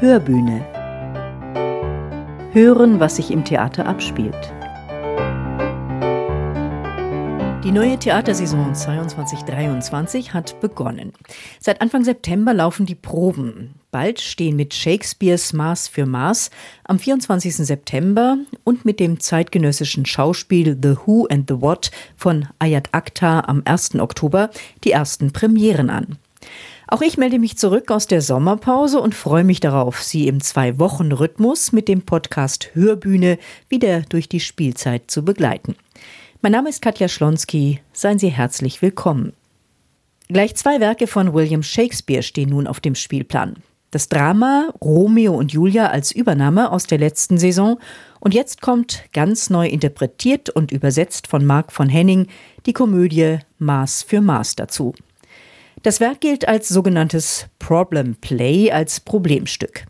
Hörbühne. Hören, was sich im Theater abspielt. Die neue Theatersaison 22-23 hat begonnen. Seit Anfang September laufen die Proben. Bald stehen mit Shakespeares Maß für Maß am 24. September und mit dem zeitgenössischen Schauspiel The Who and the What von Ayat Akhtar am 1. Oktober die ersten Premieren an. Auch ich melde mich zurück aus der Sommerpause und freue mich darauf, Sie im Zwei-Wochen-Rhythmus mit dem Podcast Hörbühne wieder durch die Spielzeit zu begleiten. Mein Name ist Katja Schlonski. Seien Sie herzlich willkommen. Gleich zwei Werke von William Shakespeare stehen nun auf dem Spielplan. Das Drama Romeo und Julia als Übernahme aus der letzten Saison und jetzt kommt ganz neu interpretiert und übersetzt von Mark von Henning die Komödie Maß für Maß dazu. Das Werk gilt als sogenanntes Problem Play, als Problemstück.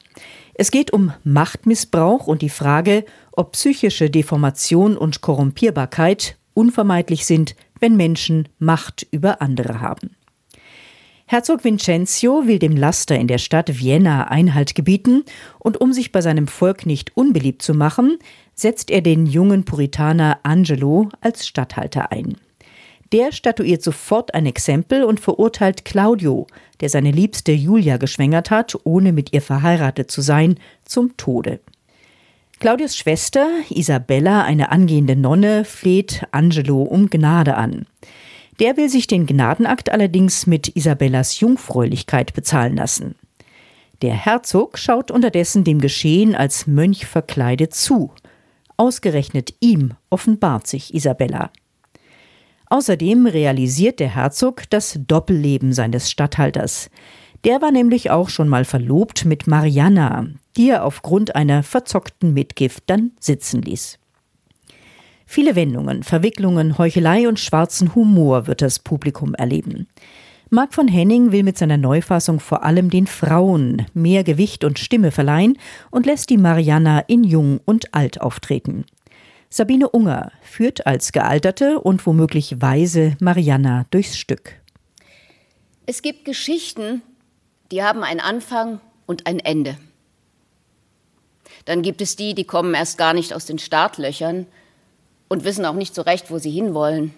Es geht um Machtmissbrauch und die Frage, ob psychische Deformation und Korrumpierbarkeit unvermeidlich sind, wenn Menschen Macht über andere haben. Herzog Vincenzo will dem Laster in der Stadt Vienna Einhalt gebieten und um sich bei seinem Volk nicht unbeliebt zu machen, setzt er den jungen Puritaner Angelo als Statthalter ein. Der statuiert sofort ein Exempel und verurteilt Claudio, der seine Liebste Julia geschwängert hat, ohne mit ihr verheiratet zu sein, zum Tode. Claudius Schwester, Isabella, eine angehende Nonne, fleht Angelo um Gnade an. Der will sich den Gnadenakt allerdings mit Isabellas Jungfräulichkeit bezahlen lassen. Der Herzog schaut unterdessen dem Geschehen als Mönch verkleidet zu. Ausgerechnet ihm offenbart sich Isabella. Außerdem realisiert der Herzog das Doppelleben seines Statthalters. Der war nämlich auch schon mal verlobt mit Mariana, die er aufgrund einer verzockten Mitgift dann sitzen ließ. Viele Wendungen, Verwicklungen, Heuchelei und schwarzen Humor wird das Publikum erleben. Marc von Henning will mit seiner Neufassung vor allem den Frauen mehr Gewicht und Stimme verleihen und lässt die Mariana in Jung und Alt auftreten. Sabine Unger führt als gealterte und womöglich weise Mariana durchs Stück. Es gibt Geschichten, die haben einen Anfang und ein Ende. Dann gibt es die, die kommen erst gar nicht aus den Startlöchern und wissen auch nicht so recht, wo sie hinwollen.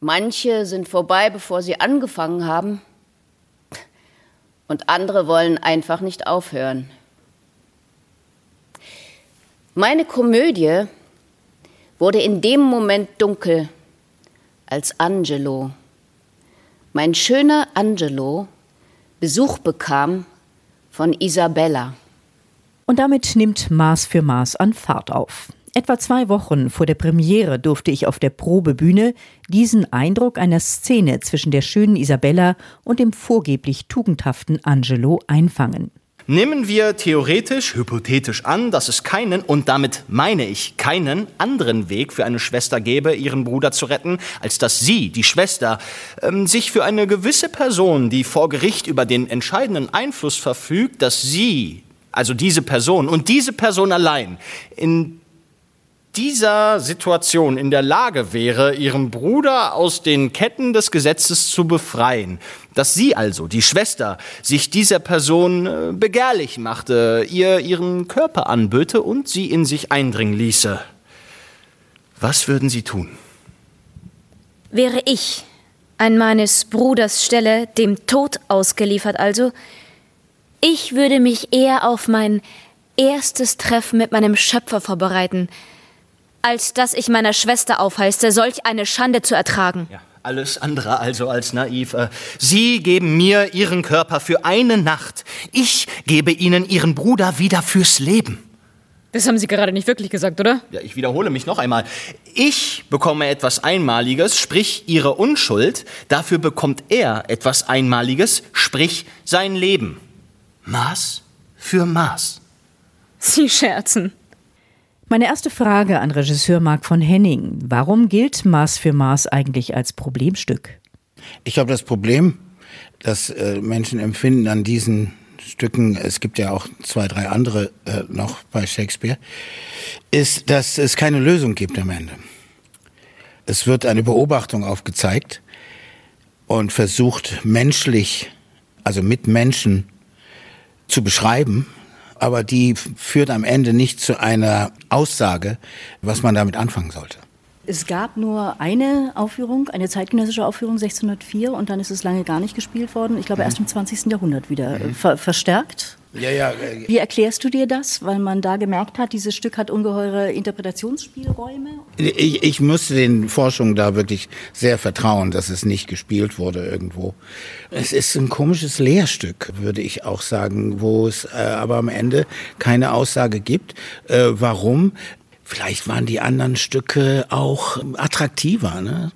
Manche sind vorbei, bevor sie angefangen haben, und andere wollen einfach nicht aufhören. Meine Komödie wurde in dem Moment dunkel, als Angelo, mein schöner Angelo, Besuch bekam von Isabella. Und damit nimmt Maß für Maß an Fahrt auf. Etwa zwei Wochen vor der Premiere durfte ich auf der Probebühne diesen Eindruck einer Szene zwischen der schönen Isabella und dem vorgeblich tugendhaften Angelo einfangen. Nehmen wir theoretisch, hypothetisch an, dass es keinen, und damit meine ich keinen, anderen Weg für eine Schwester gäbe, ihren Bruder zu retten, als dass sie, die Schwester, ähm, sich für eine gewisse Person, die vor Gericht über den entscheidenden Einfluss verfügt, dass sie, also diese Person und diese Person allein, in dieser Situation in der Lage wäre, ihren Bruder aus den Ketten des Gesetzes zu befreien, dass sie also, die Schwester, sich dieser Person äh, begehrlich machte, ihr ihren Körper anböte und sie in sich eindringen ließe. Was würden Sie tun? Wäre ich an meines Bruders Stelle dem Tod ausgeliefert, also, ich würde mich eher auf mein erstes Treffen mit meinem Schöpfer vorbereiten, als dass ich meiner Schwester aufheißte, solch eine Schande zu ertragen. Ja, alles andere also als naiv. Äh, Sie geben mir Ihren Körper für eine Nacht. Ich gebe Ihnen Ihren Bruder wieder fürs Leben. Das haben Sie gerade nicht wirklich gesagt, oder? Ja, ich wiederhole mich noch einmal. Ich bekomme etwas Einmaliges, sprich Ihre Unschuld. Dafür bekommt er etwas Einmaliges, sprich sein Leben. Maß für Maß. Sie scherzen. Meine erste Frage an Regisseur Marc von Henning. Warum gilt Maß für Maß eigentlich als Problemstück? Ich glaube, das Problem, das äh, Menschen empfinden an diesen Stücken, es gibt ja auch zwei, drei andere äh, noch bei Shakespeare, ist, dass es keine Lösung gibt am Ende. Es wird eine Beobachtung aufgezeigt und versucht menschlich, also mit Menschen zu beschreiben, aber die führt am Ende nicht zu einer Aussage, was man damit anfangen sollte. Es gab nur eine Aufführung, eine zeitgenössische Aufführung 1604 und dann ist es lange gar nicht gespielt worden. Ich glaube erst im 20. Jahrhundert wieder mhm. ver verstärkt. Ja, ja. Äh, Wie erklärst du dir das? Weil man da gemerkt hat, dieses Stück hat ungeheure Interpretationsspielräume? Ich, ich musste den Forschungen da wirklich sehr vertrauen, dass es nicht gespielt wurde irgendwo. Es ist ein komisches Lehrstück, würde ich auch sagen, wo es äh, aber am Ende keine Aussage gibt. Äh, warum? Vielleicht waren die anderen Stücke auch attraktiver. Ne?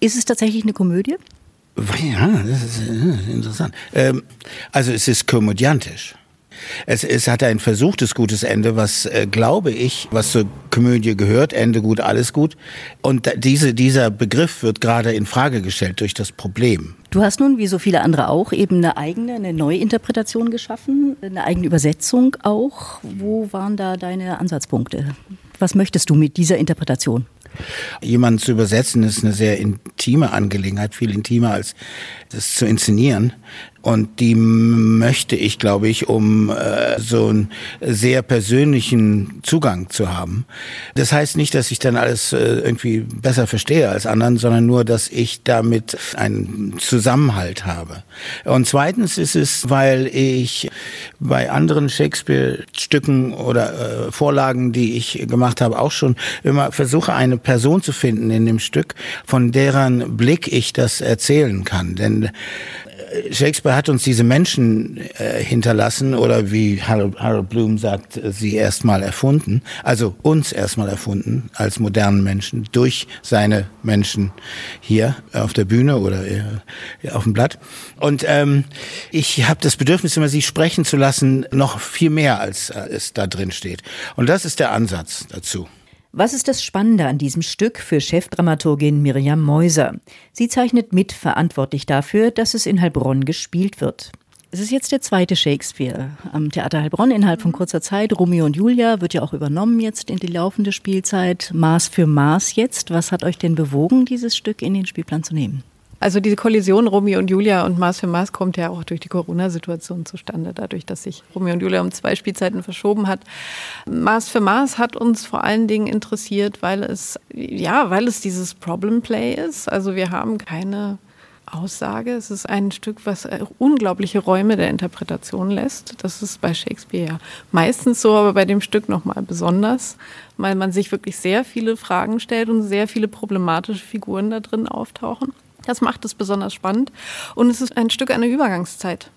Ist es tatsächlich eine Komödie? Ja, das ist äh, interessant. Ähm, also es ist komödiantisch. Es, es hat ein versuchtes gutes Ende, was, äh, glaube ich, was zur Komödie gehört. Ende gut, alles gut. Und diese, dieser Begriff wird gerade in Frage gestellt durch das Problem. Du hast nun, wie so viele andere auch, eben eine eigene, eine Neuinterpretation geschaffen, eine eigene Übersetzung auch. Wo waren da deine Ansatzpunkte? Was möchtest du mit dieser Interpretation? Jemanden zu übersetzen ist eine sehr intime Angelegenheit, viel intimer als das zu inszenieren. Und die möchte ich, glaube ich, um äh, so einen sehr persönlichen Zugang zu haben. Das heißt nicht, dass ich dann alles äh, irgendwie besser verstehe als anderen, sondern nur, dass ich damit einen Zusammenhalt habe. Und zweitens ist es, weil ich bei anderen Shakespeare-Stücken oder äh, Vorlagen, die ich gemacht habe, auch schon immer versuche, eine Person zu finden in dem Stück, von deren Blick ich das erzählen kann. Denn Shakespeare hat uns diese Menschen äh, hinterlassen oder wie Harold, Harold Bloom sagt, äh, sie erstmal erfunden, also uns erstmal erfunden als modernen Menschen durch seine Menschen hier auf der Bühne oder äh, auf dem Blatt. Und ähm, ich habe das Bedürfnis, immer sie sprechen zu lassen, noch viel mehr als äh, es da drin steht. Und das ist der Ansatz dazu. Was ist das Spannende an diesem Stück für Chefdramaturgin Miriam Meuser? Sie zeichnet mit verantwortlich dafür, dass es in Heilbronn gespielt wird. Es ist jetzt der zweite Shakespeare am Theater Heilbronn innerhalb von kurzer Zeit. Romeo und Julia wird ja auch übernommen jetzt in die laufende Spielzeit. Maß für Maß jetzt. Was hat euch denn bewogen, dieses Stück in den Spielplan zu nehmen? Also diese Kollision Romeo und Julia und Maß für Maß kommt ja auch durch die Corona-Situation zustande, dadurch, dass sich Romeo und Julia um zwei Spielzeiten verschoben hat. Maß für Maß hat uns vor allen Dingen interessiert, weil es, ja, weil es dieses Problem Play ist. Also wir haben keine Aussage. Es ist ein Stück, was unglaubliche Räume der Interpretation lässt. Das ist bei Shakespeare ja meistens so, aber bei dem Stück nochmal besonders, weil man sich wirklich sehr viele Fragen stellt und sehr viele problematische Figuren da drin auftauchen. Das macht es besonders spannend. Und es ist ein Stück einer Übergangszeit.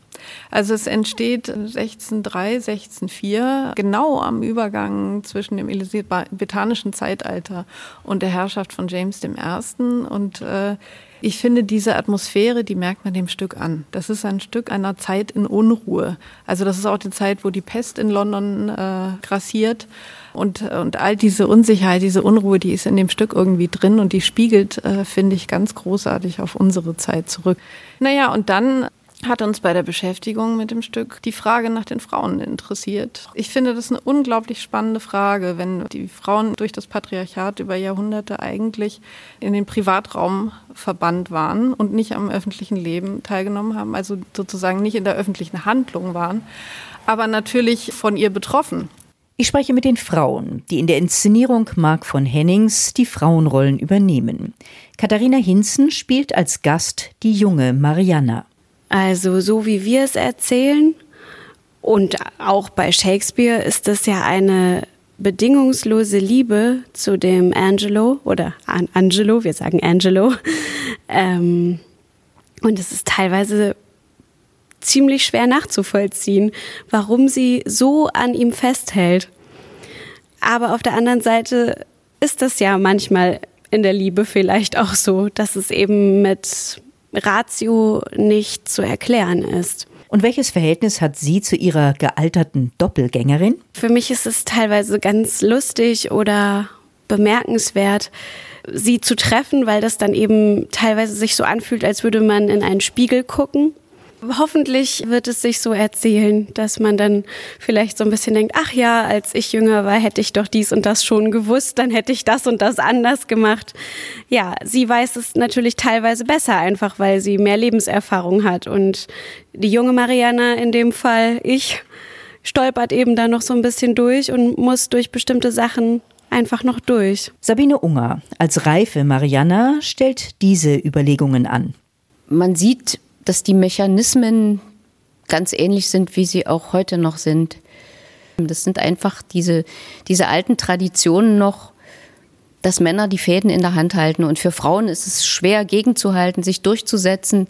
Also es entsteht 1603, 1604, genau am Übergang zwischen dem elisabethanischen Zeitalter und der Herrschaft von James I. Und äh, ich finde diese Atmosphäre, die merkt man dem Stück an. Das ist ein Stück einer Zeit in Unruhe. Also das ist auch die Zeit, wo die Pest in London äh, grassiert. Und, und all diese Unsicherheit, diese Unruhe, die ist in dem Stück irgendwie drin und die spiegelt, äh, finde ich, ganz großartig auf unsere Zeit zurück. Naja, und dann hat uns bei der Beschäftigung mit dem Stück die Frage nach den Frauen interessiert. Ich finde das eine unglaublich spannende Frage, wenn die Frauen durch das Patriarchat über Jahrhunderte eigentlich in den Privatraum verbannt waren und nicht am öffentlichen Leben teilgenommen haben, also sozusagen nicht in der öffentlichen Handlung waren, aber natürlich von ihr betroffen. Ich spreche mit den Frauen, die in der Inszenierung Mark von Hennings die Frauenrollen übernehmen. Katharina Hinzen spielt als Gast die junge Mariana. Also so wie wir es erzählen und auch bei Shakespeare ist es ja eine bedingungslose Liebe zu dem Angelo oder An Angelo, wir sagen Angelo. Ähm, und es ist teilweise ziemlich schwer nachzuvollziehen, warum sie so an ihm festhält. Aber auf der anderen Seite ist das ja manchmal in der Liebe vielleicht auch so, dass es eben mit Ratio nicht zu erklären ist. Und welches Verhältnis hat sie zu ihrer gealterten Doppelgängerin? Für mich ist es teilweise ganz lustig oder bemerkenswert, sie zu treffen, weil das dann eben teilweise sich so anfühlt, als würde man in einen Spiegel gucken Hoffentlich wird es sich so erzählen, dass man dann vielleicht so ein bisschen denkt, ach ja, als ich jünger war, hätte ich doch dies und das schon gewusst, dann hätte ich das und das anders gemacht. Ja, sie weiß es natürlich teilweise besser, einfach weil sie mehr Lebenserfahrung hat. Und die junge Mariana in dem Fall, ich, stolpert eben da noch so ein bisschen durch und muss durch bestimmte Sachen einfach noch durch. Sabine Unger als reife Mariana stellt diese Überlegungen an. Man sieht, dass die Mechanismen ganz ähnlich sind, wie sie auch heute noch sind. Das sind einfach diese, diese alten Traditionen noch, dass Männer die Fäden in der Hand halten. Und für Frauen ist es schwer, gegenzuhalten, sich durchzusetzen,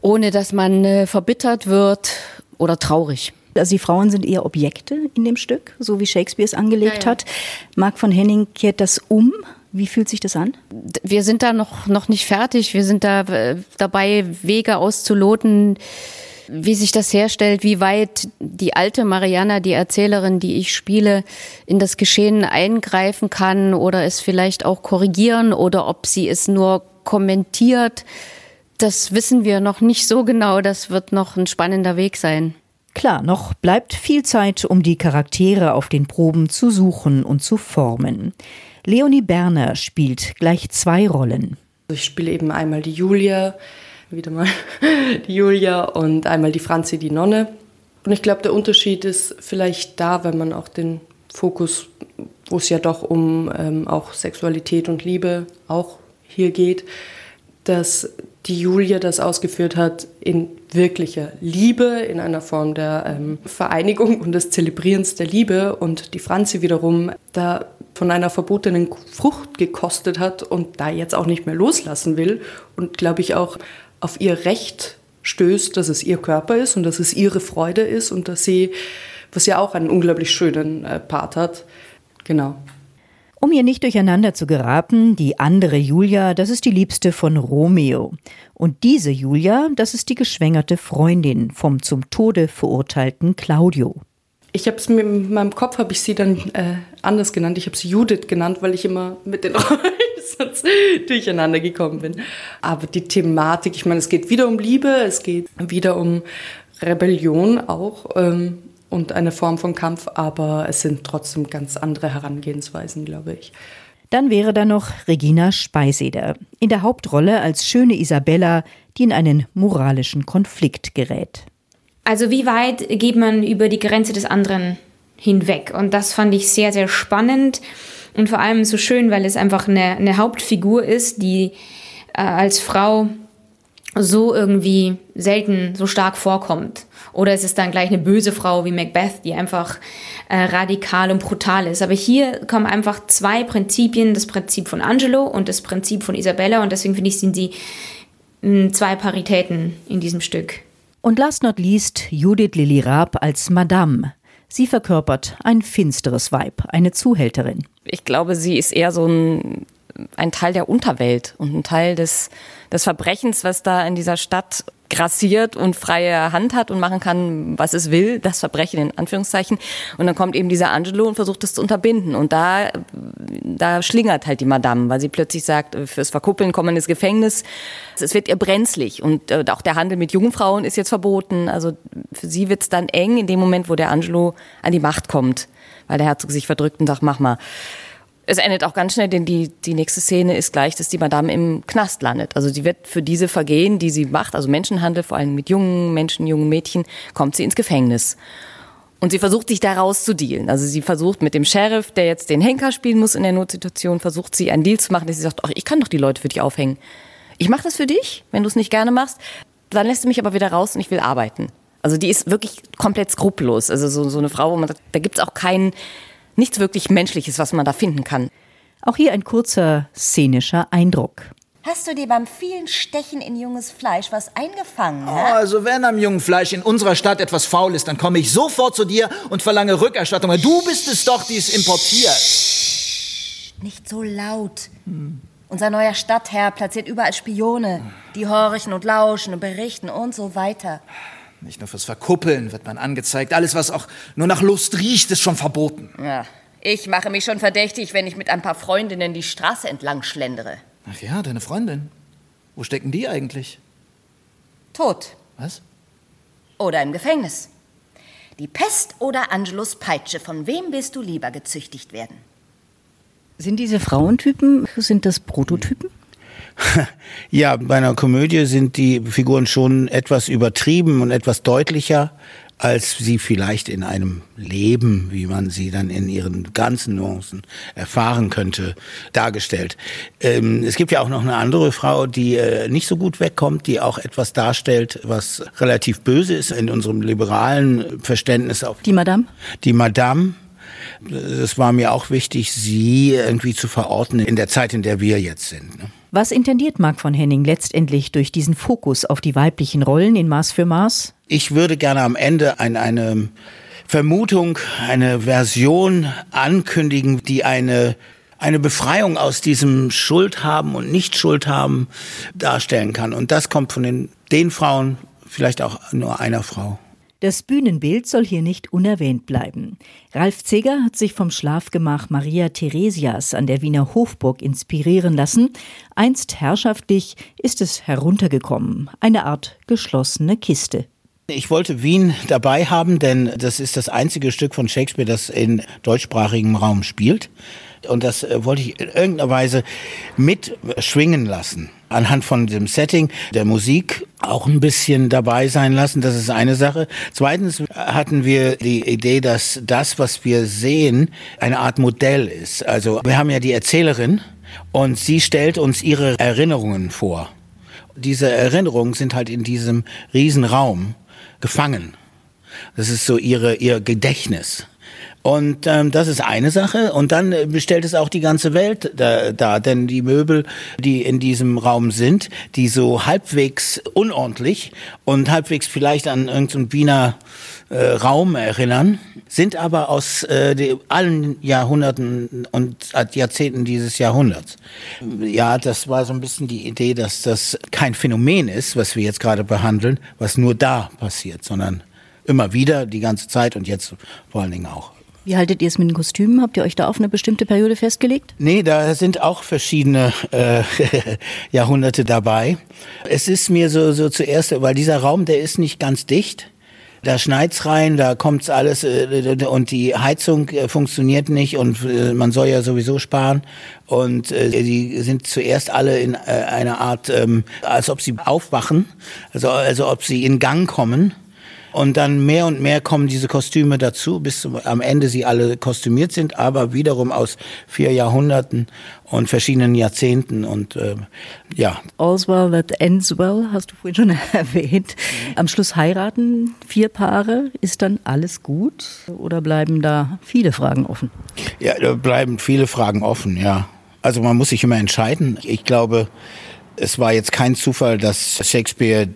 ohne dass man äh, verbittert wird oder traurig. Also die Frauen sind eher Objekte in dem Stück, so wie Shakespeare es angelegt ja, ja. hat. Marc von Henning kehrt das um. Wie fühlt sich das an? Wir sind da noch, noch nicht fertig. Wir sind da dabei, Wege auszuloten, wie sich das herstellt, wie weit die alte Mariana, die Erzählerin, die ich spiele, in das Geschehen eingreifen kann oder es vielleicht auch korrigieren oder ob sie es nur kommentiert. Das wissen wir noch nicht so genau. Das wird noch ein spannender Weg sein. Klar, noch bleibt viel Zeit, um die Charaktere auf den Proben zu suchen und zu formen. Leonie Berner spielt gleich zwei Rollen. Ich spiele eben einmal die Julia, wieder mal die Julia und einmal die Franzi, die Nonne. Und ich glaube, der Unterschied ist vielleicht da, wenn man auch den Fokus, wo es ja doch um ähm, auch Sexualität und Liebe auch hier geht, dass die Julia das ausgeführt hat in wirklicher Liebe, in einer Form der ähm, Vereinigung und des Zelebrierens der Liebe und die Franzi wiederum da von einer verbotenen Frucht gekostet hat und da jetzt auch nicht mehr loslassen will und glaube ich auch auf ihr Recht stößt, dass es ihr Körper ist und dass es ihre Freude ist und dass sie, was ja auch einen unglaublich schönen äh, Part hat, genau. Um ihr nicht durcheinander zu geraten, die andere Julia, das ist die Liebste von Romeo. Und diese Julia, das ist die geschwängerte Freundin vom zum Tode verurteilten Claudio. Ich habe es mir in meinem Kopf habe ich sie dann äh, anders genannt. Ich habe sie Judith genannt, weil ich immer mit den Rollen durcheinander gekommen bin. Aber die Thematik, ich meine, es geht wieder um Liebe, es geht wieder um Rebellion auch. Ähm, und eine Form von Kampf, aber es sind trotzdem ganz andere Herangehensweisen, glaube ich. Dann wäre da noch Regina Speiseder in der Hauptrolle als schöne Isabella, die in einen moralischen Konflikt gerät. Also wie weit geht man über die Grenze des anderen hinweg? Und das fand ich sehr, sehr spannend und vor allem so schön, weil es einfach eine, eine Hauptfigur ist, die äh, als Frau so irgendwie selten so stark vorkommt. Oder es ist dann gleich eine böse Frau wie Macbeth, die einfach äh, radikal und brutal ist. Aber hier kommen einfach zwei Prinzipien, das Prinzip von Angelo und das Prinzip von Isabella. Und deswegen finde ich, sind sie zwei Paritäten in diesem Stück. Und last not least Judith Lily Raab als Madame. Sie verkörpert ein finsteres Weib, eine Zuhälterin. Ich glaube, sie ist eher so ein, ein Teil der Unterwelt und ein Teil des, des Verbrechens, was da in dieser Stadt grassiert und freie Hand hat und machen kann, was es will, das Verbrechen in Anführungszeichen. Und dann kommt eben dieser Angelo und versucht es zu unterbinden. Und da, da schlingert halt die Madame, weil sie plötzlich sagt, fürs Verkuppeln kommen ins Gefängnis. Es wird ihr brenzlig. Und äh, auch der Handel mit jungen Frauen ist jetzt verboten. Also für sie wird es dann eng in dem Moment, wo der Angelo an die Macht kommt, weil der Herzog sich verdrückt und sagt, mach mal es endet auch ganz schnell, denn die, die nächste Szene ist gleich, dass die Madame im Knast landet. Also sie wird für diese Vergehen, die sie macht, also Menschenhandel, vor allem mit jungen Menschen, jungen Mädchen, kommt sie ins Gefängnis. Und sie versucht sich da rauszudealen. Also sie versucht mit dem Sheriff, der jetzt den Henker spielen muss in der Notsituation, versucht sie einen Deal zu machen, dass sie sagt, ach, ich kann doch die Leute für dich aufhängen. Ich mache das für dich, wenn du es nicht gerne machst. Dann lässt du mich aber wieder raus und ich will arbeiten. Also die ist wirklich komplett skrupellos. Also so, so eine Frau, wo man sagt, da gibt's auch keinen nichts wirklich Menschliches, was man da finden kann. Auch hier ein kurzer szenischer Eindruck. Hast du dir beim vielen Stechen in junges Fleisch was eingefangen? Oh, also wenn am jungen Fleisch in unserer Stadt etwas faul ist, dann komme ich sofort zu dir und verlange Rückerstattung. Du bist es doch, die es importiert. Nicht so laut. Hm. Unser neuer Stadtherr platziert überall Spione, die horchen und lauschen und berichten und so weiter. Nicht nur fürs Verkuppeln wird man angezeigt. Alles, was auch nur nach Lust riecht, ist schon verboten. Ja, ich mache mich schon verdächtig, wenn ich mit ein paar Freundinnen die Straße entlang schlendere. Ach ja, deine Freundin. Wo stecken die eigentlich? Tot. Was? Oder im Gefängnis. Die Pest oder Angelos Peitsche, von wem willst du lieber gezüchtigt werden? Sind diese Frauentypen, sind das Prototypen? Ja, bei einer Komödie sind die Figuren schon etwas übertrieben und etwas deutlicher, als sie vielleicht in einem Leben, wie man sie dann in ihren ganzen Nuancen erfahren könnte, dargestellt. Ähm, es gibt ja auch noch eine andere Frau, die äh, nicht so gut wegkommt, die auch etwas darstellt, was relativ böse ist in unserem liberalen Verständnis. Auf die Madame? Die Madame. Es war mir auch wichtig, sie irgendwie zu verorten in der Zeit, in der wir jetzt sind. Ne? Was intendiert Marc von Henning letztendlich durch diesen Fokus auf die weiblichen Rollen in Maß für Maß? Ich würde gerne am Ende ein, eine Vermutung, eine Version ankündigen, die eine eine Befreiung aus diesem Schuld haben und nicht Schuld haben darstellen kann. Und das kommt von den, den Frauen, vielleicht auch nur einer Frau. Das Bühnenbild soll hier nicht unerwähnt bleiben. Ralf Zeger hat sich vom Schlafgemach Maria Theresias an der Wiener Hofburg inspirieren lassen. Einst herrschaftlich ist es heruntergekommen, eine Art geschlossene Kiste. Ich wollte Wien dabei haben, denn das ist das einzige Stück von Shakespeare, das in deutschsprachigem Raum spielt. Und das äh, wollte ich in irgendeiner Weise mitschwingen lassen. Anhand von dem Setting der Musik auch ein bisschen dabei sein lassen. Das ist eine Sache. Zweitens hatten wir die Idee, dass das, was wir sehen, eine Art Modell ist. Also wir haben ja die Erzählerin und sie stellt uns ihre Erinnerungen vor. Diese Erinnerungen sind halt in diesem Riesenraum gefangen. Das ist so ihre, ihr Gedächtnis. Und ähm, das ist eine Sache. Und dann äh, bestellt es auch die ganze Welt da, da. Denn die Möbel, die in diesem Raum sind, die so halbwegs unordentlich und halbwegs vielleicht an irgendeinen Wiener äh, Raum erinnern, sind aber aus äh, allen Jahrhunderten und Jahrzehnten dieses Jahrhunderts. Ja, das war so ein bisschen die Idee, dass das kein Phänomen ist, was wir jetzt gerade behandeln, was nur da passiert, sondern immer wieder, die ganze Zeit und jetzt vor allen Dingen auch. Wie haltet ihr es mit den Kostümen? Habt ihr euch da auf eine bestimmte Periode festgelegt? Nee, da sind auch verschiedene äh, Jahrhunderte dabei. Es ist mir so, so zuerst, weil dieser Raum, der ist nicht ganz dicht. Da schneit's rein, da kommt's alles äh, und die Heizung äh, funktioniert nicht und äh, man soll ja sowieso sparen. Und äh, die sind zuerst alle in äh, einer Art, ähm, als ob sie aufwachen, also, also ob sie in Gang kommen. Und dann mehr und mehr kommen diese Kostüme dazu, bis am Ende sie alle kostümiert sind, aber wiederum aus vier Jahrhunderten und verschiedenen Jahrzehnten und äh, ja. All's well that ends well, hast du vorhin schon erwähnt. Am Schluss heiraten vier Paare, ist dann alles gut oder bleiben da viele Fragen offen? Ja, da bleiben viele Fragen offen, ja. Also man muss sich immer entscheiden. Ich glaube, es war jetzt kein Zufall, dass Shakespeare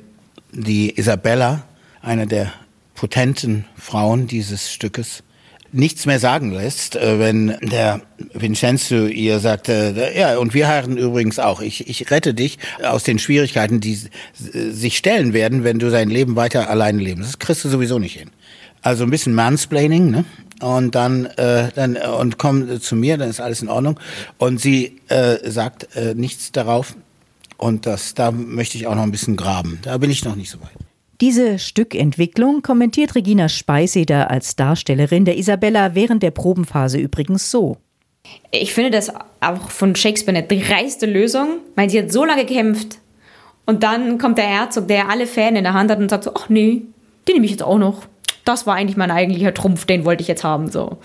die Isabella eine der potenten Frauen dieses Stückes, nichts mehr sagen lässt, äh, wenn der Vincenzo ihr sagt, äh, ja, und wir heiraten übrigens auch. Ich, ich rette dich aus den Schwierigkeiten, die sich stellen werden, wenn du dein Leben weiter alleine lebst. Das kriegst du sowieso nicht hin. Also ein bisschen Mansplaining, ne? Und dann, äh, dann und komm zu mir, dann ist alles in Ordnung. Und sie äh, sagt äh, nichts darauf. Und das, da möchte ich auch noch ein bisschen graben. Da bin ich noch nicht so weit. Diese Stückentwicklung kommentiert Regina Speiseder als Darstellerin der Isabella während der Probenphase übrigens so. Ich finde das auch von Shakespeare eine dreiste Lösung, weil sie hat so lange gekämpft und dann kommt der Herzog, der alle Fäden in der Hand hat und sagt so, ach nee, den nehme ich jetzt auch noch. Das war eigentlich mein eigentlicher Trumpf, den wollte ich jetzt haben. So.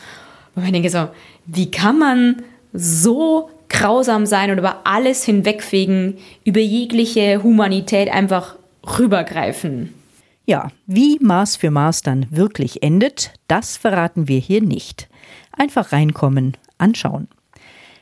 Und ich denke so, wie kann man so grausam sein und über alles hinwegfegen, über jegliche Humanität einfach rübergreifen? Ja, wie Maß für Maß dann wirklich endet, das verraten wir hier nicht. Einfach reinkommen, anschauen.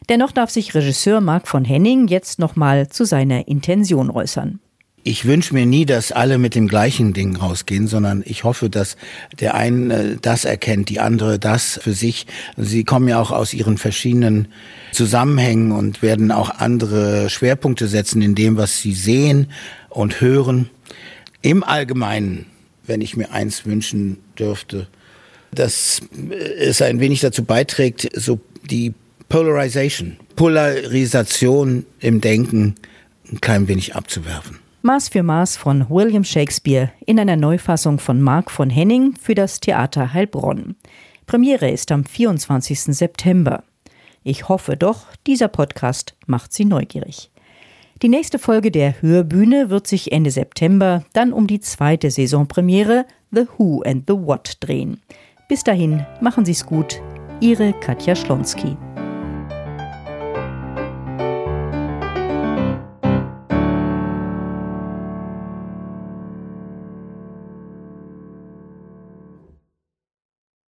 Dennoch darf sich Regisseur Marc von Henning jetzt nochmal zu seiner Intention äußern. Ich wünsche mir nie, dass alle mit dem gleichen Ding rausgehen, sondern ich hoffe, dass der eine das erkennt, die andere das für sich. Sie kommen ja auch aus ihren verschiedenen Zusammenhängen und werden auch andere Schwerpunkte setzen in dem, was sie sehen und hören. Im Allgemeinen, wenn ich mir eins wünschen dürfte, dass es ein wenig dazu beiträgt, so die Polarization, Polarisation im Denken ein klein wenig abzuwerfen. Maß für Maß von William Shakespeare in einer Neufassung von Mark von Henning für das Theater Heilbronn. Premiere ist am 24. September. Ich hoffe doch, dieser Podcast macht Sie neugierig. Die nächste Folge der Hörbühne wird sich Ende September dann um die zweite Saisonpremiere The Who and the What drehen. Bis dahin, machen Sie's gut. Ihre Katja Schlonski.